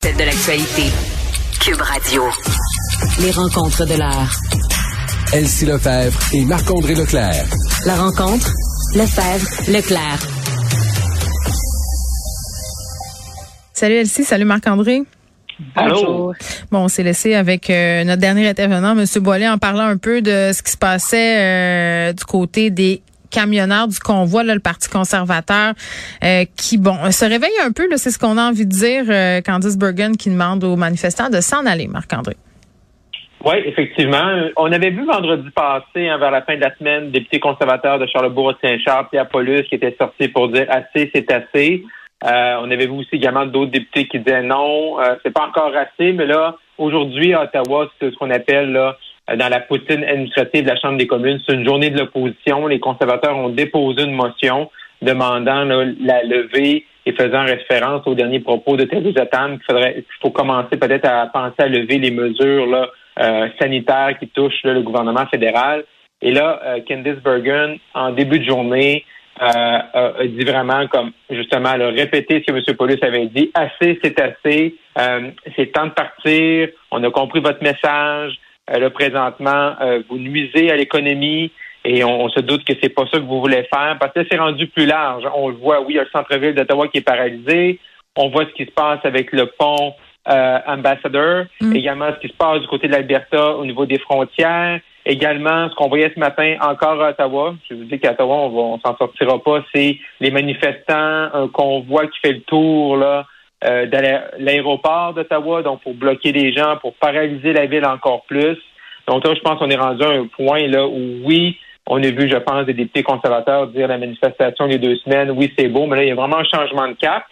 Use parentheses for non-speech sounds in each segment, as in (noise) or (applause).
Celle de l'actualité. Cube Radio. Les rencontres de l'heure. Elsie Lefebvre et Marc-André Leclerc. La rencontre, Lefebvre, Leclerc. Salut Elsie, salut Marc-André. Bonjour. Bon, on s'est laissé avec euh, notre dernier intervenant, M. Boilet, en parlant un peu de ce qui se passait euh, du côté des camionneurs du convoi, là, le Parti conservateur, euh, qui, bon, se réveille un peu, c'est ce qu'on a envie de dire, euh, Candice Bergen qui demande aux manifestants de s'en aller, Marc-André. Oui, effectivement. On avait vu vendredi passé, hein, vers la fin de la semaine, député conservateur de Charlebourg-Saint-Charles, Pierre Paulus, qui était sorti pour dire assez, c'est assez. Euh, on avait vu aussi également d'autres députés qui disaient non, euh, c'est pas encore assez, mais là, aujourd'hui, à Ottawa, c'est ce qu'on appelle là, dans la poutine administrative de la Chambre des communes, c'est une journée de l'opposition. Les conservateurs ont déposé une motion demandant la levée et faisant référence aux derniers propos de Theresa Tam qu'il faudrait, il faut commencer peut-être à penser à lever les mesures là, euh, sanitaires qui touchent le gouvernement fédéral. Et là, euh, Candice Bergen, en début de journée, euh, a dit vraiment comme justement elle a répété ce que M. Paulus avait dit. Assez, c'est assez. Euh, c'est temps de partir. On a compris votre message. Euh, là, présentement, vous nuisez à l'économie et on, se doute que c'est pas ça que vous voulez faire parce que c'est rendu plus large. On le voit, oui, il y a le centre-ville d'Ottawa qui est paralysé. On voit ce qui se passe avec le pont euh, Ambassador, mm. également ce qui se passe du côté de l'Alberta au niveau des frontières. Également, ce qu'on voyait ce matin encore à Ottawa, je vous dis qu'à Ottawa, on ne s'en sortira pas, c'est les manifestants, un convoi qui fait le tour là, euh, de l'aéroport d'Ottawa, donc pour bloquer les gens, pour paralyser la ville encore plus. Donc là, je pense qu'on est rendu à un point là où oui, on a vu, je pense, des députés conservateurs dire la manifestation les deux semaines, oui, c'est beau, mais là, il y a vraiment un changement de cap.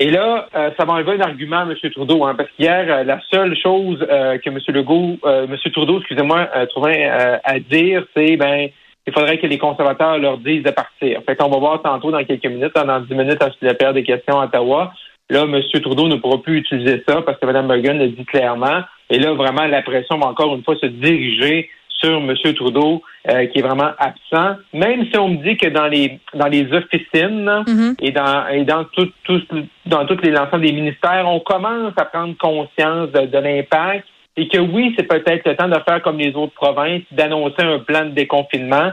Et là, euh, ça va enlever un argument à M. Trudeau, hein, parce qu'hier, euh, la seule chose euh, que M. Legault, M. Trudeau, excusez-moi, trouvait à dire, c'est ben il faudrait que les conservateurs leur disent de partir. Fait qu'on va voir tantôt dans quelques minutes, dans dix minutes, à la période des questions à Ottawa. Là, M. Trudeau ne pourra plus utiliser ça parce que Mme Bergen l'a dit clairement. Et là, vraiment, la pression va encore une fois se diriger sur M. Trudeau, euh, qui est vraiment absent. Même si on me dit que dans les dans les officines mm-hmm. et dans et dans tout, tout dans toutes les l'ensemble des ministères, on commence à prendre conscience de, l'impact et que oui, c'est peut-être le temps de faire comme les autres provinces, d'annoncer un plan de déconfinement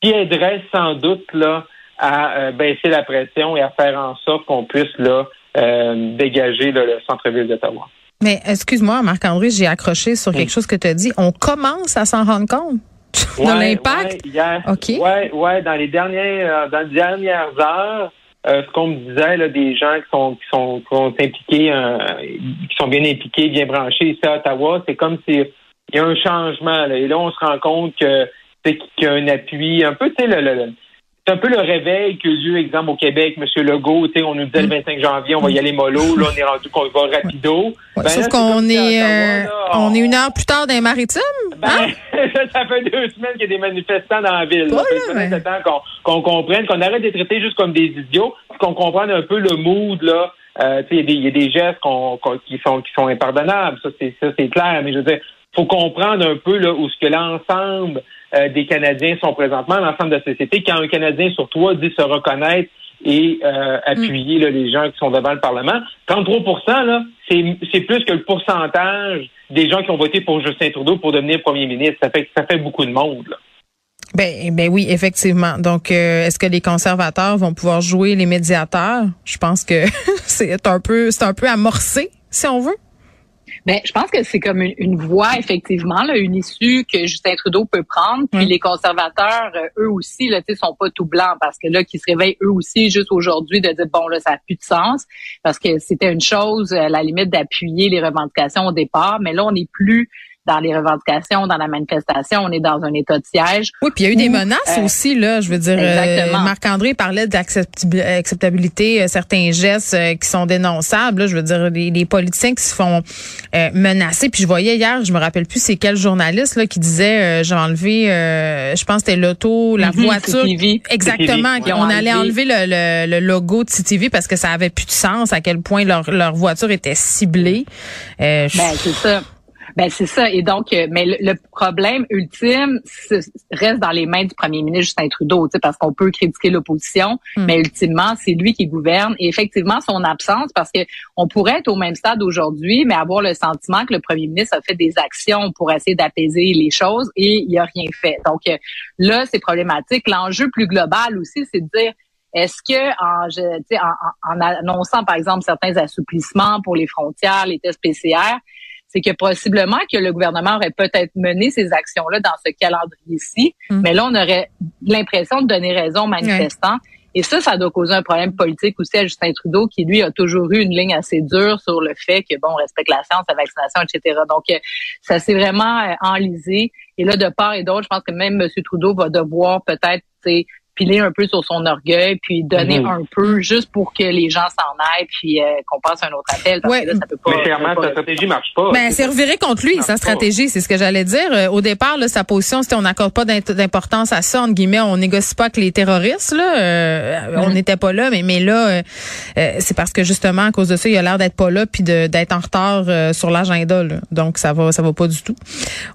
qui aiderait sans doute là à euh, baisser la pression et à faire en sorte qu'on puisse là euh, dégager le centre-ville d'Ottawa. Mais excuse-moi, Marc-André, j'ai accroché sur quelque chose que tu as dit. On commence à s'en rendre compte (laughs) de l'impact? Oui, ouais, ouais, dans les dernières, euh, dans les dernières heures, euh, ce qu'on me disait, là, des gens qui sont qui sont, qui sont impliqués, euh, qui sont bien impliqués, bien branchés ici à Ottawa, c'est comme si il y a un changement. Là, et là, on se rend compte que c'est qu'il y a un appui, un peu, tu sais, le, le, c'est un peu le réveil que eu, exemple, au Québec, M. Legault, on nous disait le 25 mm. janvier, on va y aller mollo, là, on est rendu qu'on va rapido. Ben, sauf qu'on est, euh, on, est une heure plus tard dans les maritimes. Ben, hein? (laughs) ça fait deux semaines qu'il y a des manifestants dans la ville. ça fait temps qu'on comprenne, qu'on arrête d'être traités juste comme des idiots, qu'on comprenne un peu le mood, là. Euh, il y, a des gestes qui sont qui sont impardonnables, ça c'est ça c'est clair, mais je veux dire, faut comprendre un peu là où ce que l'ensemble euh, des Canadiens sont présentement, l'ensemble de la société. Quand un Canadien sur trois dit se reconnaître et euh, appuyer les gens qui sont devant le Parlement, 33 là, c'est plus que le pourcentage des gens qui ont voté pour Justin Trudeau pour devenir premier ministre. Ça fait, ça fait beaucoup de monde. Là. Ben, ben oui, effectivement. Donc, euh, est-ce que les conservateurs vont pouvoir jouer les médiateurs? Je pense que (laughs) c'est un peu, c'est un peu amorcé, si on veut. Ben, je pense que c'est comme une, voie, effectivement, là, une issue que Justin Trudeau peut prendre. Puis les conservateurs, euh, eux aussi, là, sont pas tout blancs parce que là, qui se réveillent eux aussi juste aujourd'hui de dire, bon, là, ça n'a plus de sens parce que c'était une chose, à la limite, d'appuyer les revendications au départ. Mais là, on n'est plus dans les revendications, dans la manifestation, on est dans un état de siège. Oui, puis il y a eu des menaces euh, aussi là, je veux dire euh, Marc-André parlait d'acceptabilité euh, certains gestes qui sont dénonçables, je veux dire les, politiciens qui se font menacer. Puis je voyais hier, je me rappelle plus c'est quel journaliste là qui disait j'ai enlevé je pense c'était l'auto, la mhm, voiture. Exactement, on allait enlever le, le, logo de CTV parce que ça avait plus de sens à quel point leur leur voiture était ciblée. ben, c'est ça. Ben c'est ça. Et donc, euh, mais le, problème ultime reste dans les mains du premier ministre Justin Trudeau, parce qu'on peut critiquer l'opposition, hmm. mais ultimement, c'est lui qui gouverne. Et effectivement, son absence, parce que on pourrait être au même stade aujourd'hui, mais avoir le sentiment que le premier ministre a fait des actions pour essayer d'apaiser les choses et il a rien fait. Donc euh, là, c'est problématique. L'enjeu plus global aussi, c'est de dire est-ce que en, en, en, annonçant, par exemple, certains assouplissements pour les frontières, les tests PCR, c'est que possiblement que le gouvernement aurait peut-être mené ces actions-là dans ce calendrier-ci, mm. mais là, on aurait l'impression de donner raison aux manifestants. Et ça, ça doit causer un problème politique aussi à Justin Trudeau, qui lui a toujours eu une ligne assez dure sur le fait que bon, on respecte la science, la vaccination, etc. Donc, euh, ça s'est vraiment euh, enlisé. Et là, de part et d'autre, je pense que même M. Trudeau va devoir peut-être piler un peu sur son orgueil, puis donner mhm. un peu juste pour que les gens s'en aillent, puis euh, qu'on passe un autre appel. Parce que là, ça peut pas, mais clairement, sa stratégie marche pas. Ben, c'est reviré contre lui, sa stratégie, c'est ce que j'allais dire. Euh, au départ, là, sa position, c'était on n'accorde pas d'importance à ça, entre guillemets, on négocie pas avec les terroristes. Là, euh, on mhm. n'était pas là, mais mais là, c'est parce que justement, à cause de ça, il a l'air d'être pas là, puis d'être en retard sur l'agenda. Donc, ça va, ça va pas du tout.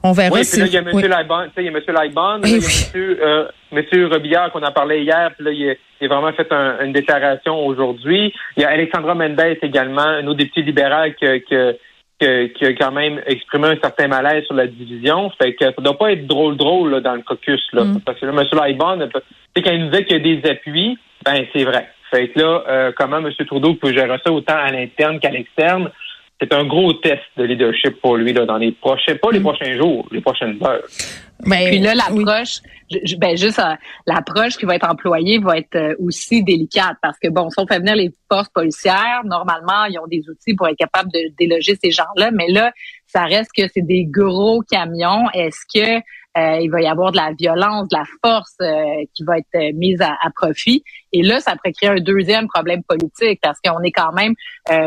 On verra. Oui, puis là, il y a M. Oui. il y a M. Laibon, il y a M. Monsieur Robillard qu'on a parlé hier, puis là, il, a, vraiment fait une déclaration aujourd'hui. Il y a Alexandra Mendes également, une autre députée libérale qui, qui, a quand même exprimé un certain malaise sur la division. Fait que ça doit pas être drôle drôle là, dans le caucus. Là, mm. Parce que là, M. Laibon, quand il nous dit qu'il y a des appuis, ben c'est vrai. Fait que là, euh, comment M. Trudeau peut gérer ça autant à l'interne qu'à l'externe? C'est un gros test de leadership pour lui là, dans les prochains, pas les mm. prochains jours, les prochaines heures. Ben, Puis là, l'approche, ben juste euh, l'approche qui va être employée va être euh, aussi délicate parce que bon, si on fait venir les forces policières, normalement, ils ont des outils pour être capables de déloger ces gens-là, mais là, ça reste que c'est des gros camions. Est-ce que euh, il va y avoir de la violence, de la force qui va être mise à, profit. Et là, ça pourrait créer un deuxième problème politique parce qu'on est quand même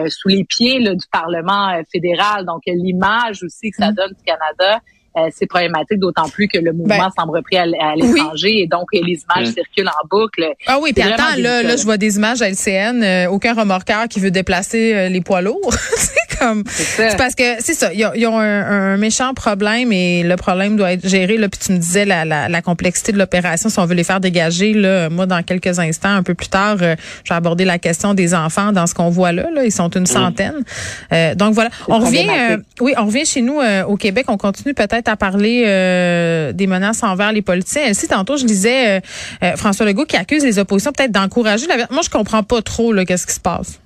sous les pieds là, du Parlement fédéral. Donc, l'image aussi que ça mm. donne du Canada euh, c'est problématique, d'autant plus que le mouvement ben, semble repris à, l'étranger et donc les images mm. circulent en boucle. Ah oui, puis attends, là, là, je vois des images à LCN, euh, aucun remorqueur qui veut déplacer euh, les poids lourds. (laughs) c'est comme, c'est parce que c'est ça, ils ont, un, méchant problème et le problème doit être géré. Là, puis tu me disais la, la, la complexité de l'opération, si on veut les faire dégager, là, moi dans quelques instants, un peu plus tard, je vais aborder la question des enfants dans ce qu'on voit là. Là, ils sont une centaine. donc voilà, on revient, oui, on revient chez nous au Québec. On continue peut-être à parler euh, des menaces envers les politiciens. Elsie, tantôt, je disais euh, euh, François Legault qui accuse les oppositions peut-être d'encourager la... Moi, je comprends pas trop qu'est-ce qui se passe.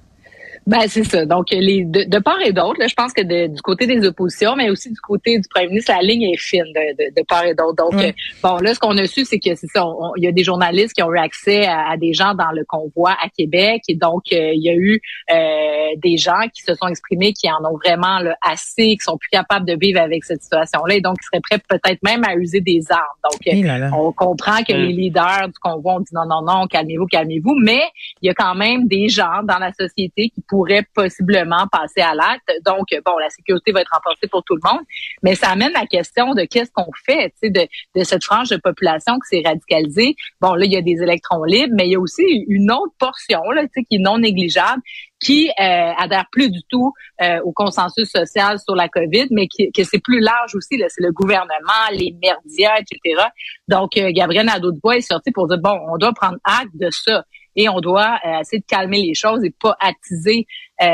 Ben c'est ça. Donc les de, part et d'autre, je pense que du côté des oppositions, mais aussi du côté du premier ministre, la ligne est fine de, de, part et d'autre. Donc bon là, ce qu'on a su, c'est que c'est ça. Il y a des journalistes qui ont eu accès à, des gens dans le convoi à Québec, et donc euh, il y a eu euh, des gens qui se sont exprimés, qui en ont vraiment assez, qui sont plus capables de vivre avec cette situation-là, et donc qui seraient prêts peut-être même à user des armes. Donc euh, on comprend que les leaders du convoi ont dit non non non, calmez-vous, calmez-vous, mais il y a quand même des gens dans la société qui pourrait possiblement passer à l'acte. Donc, bon, la sécurité va être renforcée pour tout le monde, mais ça amène la question de qu'est-ce qu'on fait de, de cette frange de population qui s'est radicalisée. Bon, là, il y a des électrons libres, mais il y a aussi une autre portion là, qui est non négligeable qui euh, adhère plus du tout euh, au consensus social sur la COVID, mais qui, que c'est plus large aussi. C'est le gouvernement, les médias, etc. Donc, euh, Gabriel Nadeau-Dubois est sorti pour dire, bon, on doit prendre acte de ça et on doit euh, essayer de calmer les choses et pas attiser euh,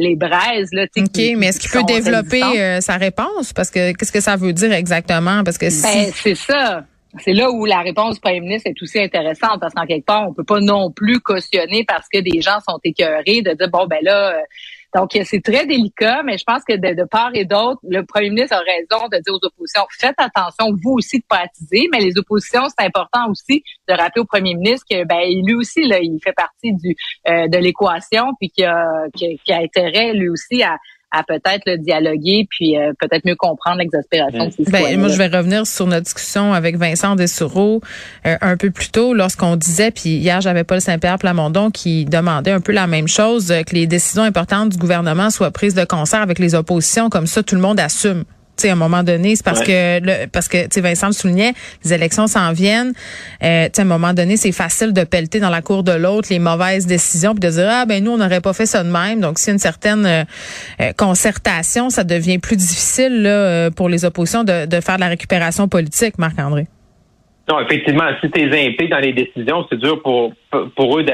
les braises. Là, OK, mais est-ce qu'il peut développer euh, sa réponse? Parce que qu'est-ce que ça veut dire exactement? Parce que ben, c'est ça. C'est là où la réponse du premier ministre est aussi intéressante parce qu'en quelque part, on peut pas non plus cautionner parce que des gens sont écœurés de dire bon ben là, donc, c'est très délicat, mais je pense que de, part et d'autre, le premier ministre a raison de dire aux oppositions, faites attention, vous aussi, de pas mais les oppositions, c'est important aussi de rappeler au premier ministre que ben, lui aussi, là, il fait partie du euh, de l'équation, puis qu'il a, qu a intérêt, lui aussi, à à peut-être le dialoguer puis euh, peut-être mieux comprendre l'exaspération ben, Moi, je vais revenir sur notre discussion avec Vincent Dessureau euh, un peu plus tôt lorsqu'on disait, puis hier, j'avais Paul Saint-Pierre Plamondon qui demandait un peu la même chose, euh, que les décisions importantes du gouvernement soient prises de concert avec les oppositions, comme ça, tout le monde assume. Sais, à un moment donné, c'est parce que le, parce que tu sais, Vincent le soulignait, les élections s'en viennent. Euh, tu sais, à un moment donné, c'est facile de pelleter dans la cour de l'autre les mauvaises décisions, puis de dire ah ben nous on n'aurait pas fait ça de même. Donc, s'il y a une certaine euh, euh, concertation, ça devient plus difficile là, pour les oppositions de, de faire de la récupération politique, Marc André. Non, effectivement, si tu es impliqué dans les décisions, c'est dur pour pour eux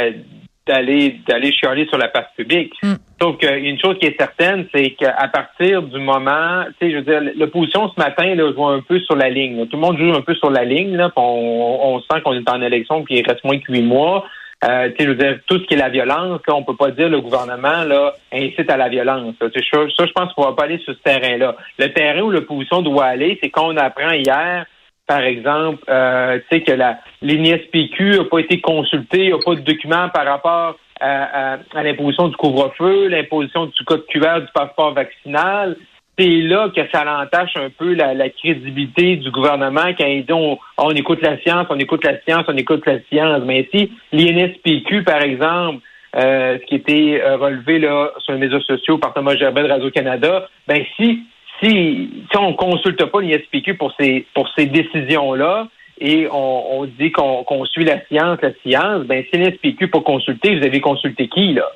d'aller d'aller chialer sur la place publique. Mm. Sauf qu'une chose qui est certaine, c'est qu'à partir du moment, tu sais, je veux dire, l'opposition ce matin, là, joue un peu sur la ligne. Tout le monde joue un peu sur la ligne. Là, on, on sent qu'on est en élection puis il reste moins que huit mois. Euh, je veux dire, tout ce qui est la violence, là, on peut pas dire le gouvernement là incite à la violence. Ça, je pense qu'on va pas aller sur ce terrain-là. Le terrain où l'opposition doit aller, c'est qu'on apprend hier par exemple, euh, tu sais que la l'INSPQ n'a pas été consultée, n'a pas de documents par rapport à, l'imposition du couvre-feu, l'imposition du code QR du passeport vaccinal. C'est là que ça l'entache un peu la, crédibilité du gouvernement quand ils disent on, écoute la science, on écoute la science, on écoute la science. Mais si l'INSPQ, par exemple, euh, ce qui était euh, relevé là sur les médias sociaux par Thomas Gerbet de Radio-Canada, ben si si, si on consulte pas l'ISPQ pour ces pour ces décisions-là et on, on dit qu'on suit la science, la science, ben si l'ISPQ pas consulté, vous avez consulté qui là?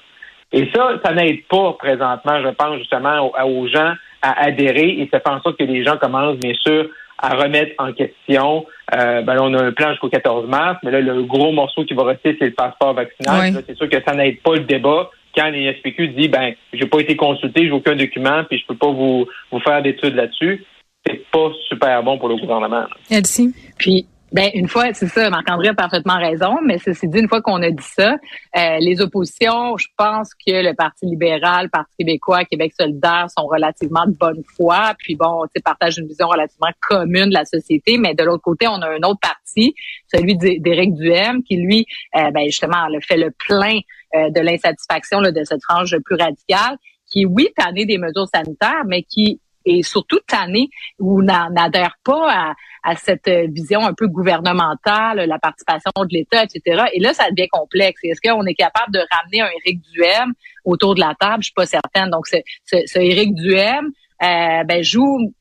Et ça, ça n'aide pas présentement, je pense justement aux, gens à adhérer et ça fait en sorte que les gens commencent bien sûr à remettre en question. Euh, ben on a un plan jusqu'au 14 mars, mais là, le gros morceau qui va rester, c'est le passeport vaccinal. C'est sûr que ça n'aide pas le débat quand l'ISPQ dit ben j'ai pas été consulté, j'ai aucun document, puis je peux pas vous, vous faire d'études là-dessus, c'est pas super bon pour le gouvernement. Elsie? Puis ben une fois, c'est ça, Marc-André a parfaitement raison, mais ceci dit, une fois qu'on a dit ça, euh, les oppositions, je pense que le Parti libéral, le Parti québécois, Québec solidaire sont relativement de bonne foi, puis bon, tu partagent une vision relativement commune de la société, mais de l'autre côté, on a un autre parti, celui d'Éric Duhem, qui lui, euh, ben justement, le fait le plein euh, de l'insatisfaction de cette frange plus radicale, qui, oui, tanné des mesures sanitaires, mais qui est surtout tanné ou n'adhère pas à, cette vision un peu gouvernementale, la participation de l'État, etc. Et là, ça devient complexe. Est-ce qu'on est capable de ramener un Éric Duhem autour de la table? Je suis pas certaine. Donc, ce, ce, Éric Duhem euh, ben, joue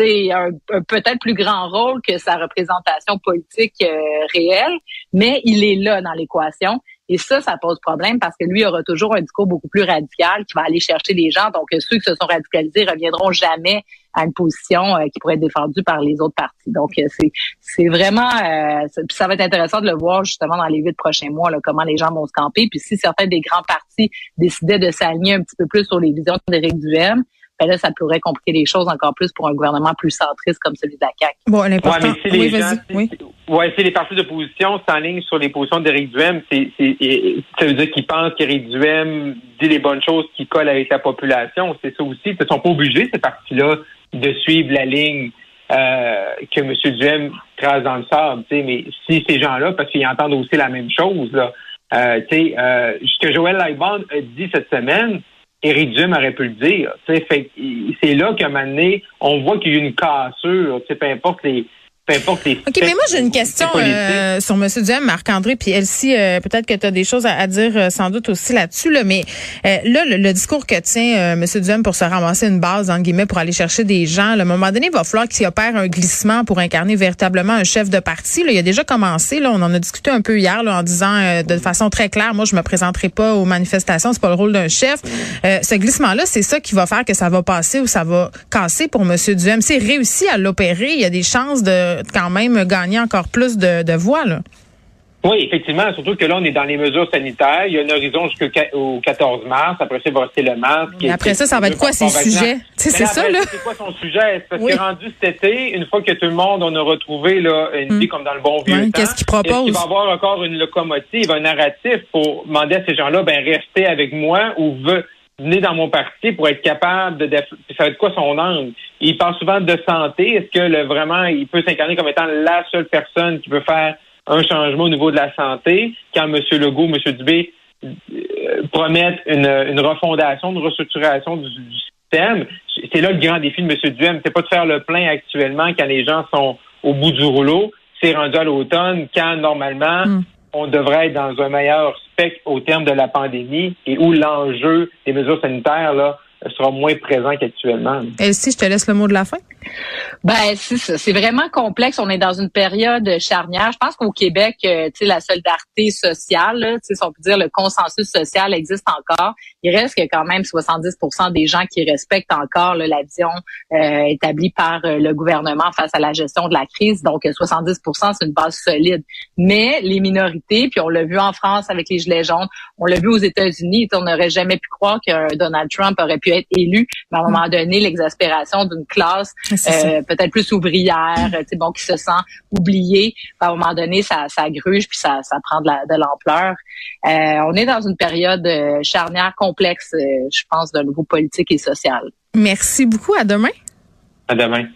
un, un peut-être plus grand rôle que sa représentation politique euh, réelle, mais il est là dans l'équation. Et ça, ça pose problème parce que lui aura toujours un discours beaucoup plus radical qui va aller chercher les gens. Donc, ceux qui se sont radicalisés reviendront jamais à une position euh, qui pourrait être défendue par les autres partis. Donc, euh, c'est c'est vraiment euh, ça, va être intéressant de le voir justement dans les huit prochains mois, là, comment les gens vont se camper. Puis si certains des grands partis décidaient de s'aligner un petit peu plus sur les visions d'Éric Duhem, ben là, ça pourrait compliquer les choses encore plus pour un gouvernement plus centriste comme celui de la CAQ. Bon, l'important... Ouais, si les oui, ouais, si les partis d'opposition s'enlignent sur les positions d'Éric Duhem, c'est, ça veut dire qu'ils pensent qu'Éric Duhem dit les bonnes choses qui collent avec la population. C'est ça aussi. Ils ne sont pas obligés, ces partis-là, de suivre la ligne euh, que M. Duhem trace dans le sable. Mais si ces gens-là, parce qu'ils entendent aussi la même chose, là, euh, euh, ce que Joël Lightbond a dit cette semaine, Éric Duhem aurait pu le dire. C'est là qu'à un moment donné, on voit qu'il y a une cassure. Peu importe les, OK, mais moi j'ai une question euh, sur M. Duhem, Marc-André, puis Elsie, euh, peut-être que tu as des choses à, dire euh, sans doute aussi là-dessus, là, mais là, le, discours que tient M. Duhem pour se ramasser une base, en guillemets, pour aller chercher des gens, à un moment donné, il va falloir qu'il opère un glissement pour incarner véritablement un chef de parti. Là. Il a déjà commencé, là, on en a discuté un peu hier là, en disant de façon très claire, moi je me présenterai pas aux manifestations, c'est pas le rôle d'un chef. ce glissement-là, c'est ça qui va faire que ça va passer ou ça va casser pour M. Duhem. C'est réussi à l'opérer, il y a des chances de quand même gagner encore plus de, de voix. Là. Oui, effectivement, surtout que là, on est dans les mesures sanitaires. Il y a un horizon jusqu'au 14 mars. Après ça, il va rester le masque. Et après ça, ça va être quoi ses sujets? C'est ça, là? C'est quoi son sujet? Parce que rendu cet été, une fois que tout le monde, on a retrouvé là, une hmm. vie comme dans le bon vieux Qu'est-ce qu'il propose? Il va avoir encore une locomotive, un narratif pour demander à ces gens-là, ben, restez avec moi ou venez dans mon parti pour être capable de... Ça va être quoi son angle? Il parle souvent de santé. Est-ce que le, vraiment, il peut s'incarner comme étant la seule personne qui peut faire un changement au niveau de la santé? Quand M. Legault, M. Dubé euh, promettent une, une, refondation, une restructuration du, système? C'est là le grand défi de M. Duhem. C'est pas de faire le plein actuellement quand les gens sont au bout du rouleau. C'est rendu à l'automne quand, normalement, hmm. On devrait être dans un meilleur spectre au terme de la pandémie et où l'enjeu des mesures sanitaires là sera moins présent qu'actuellement. si je te laisse le mot de la fin. Ben c'est ça, c'est vraiment complexe. On est dans une période charnière. Je pense qu'au Québec, euh, tu sais, la solidarité sociale, tu sais, on peut dire le consensus social existe encore. Il reste que quand même 70% des gens qui respectent encore la vision euh, établie par euh, le gouvernement face à la gestion de la crise. Donc 70%, c'est une base solide. Mais les minorités, puis on l'a vu en France avec les gilets jaunes, on l'a vu aux États-Unis. On n'aurait jamais pu croire que Donald Trump aurait pu être élu, mais à un moment donné, l'exaspération d'une classe euh, peut-être plus ouvrière, bon, qui se sent oubliée. À un moment donné, ça, ça gruge puis ça, ça prend de l'ampleur. Euh, on est dans une période euh, charnière complexe, je pense, d'un nouveau politique et social. Merci beaucoup. À demain. À demain.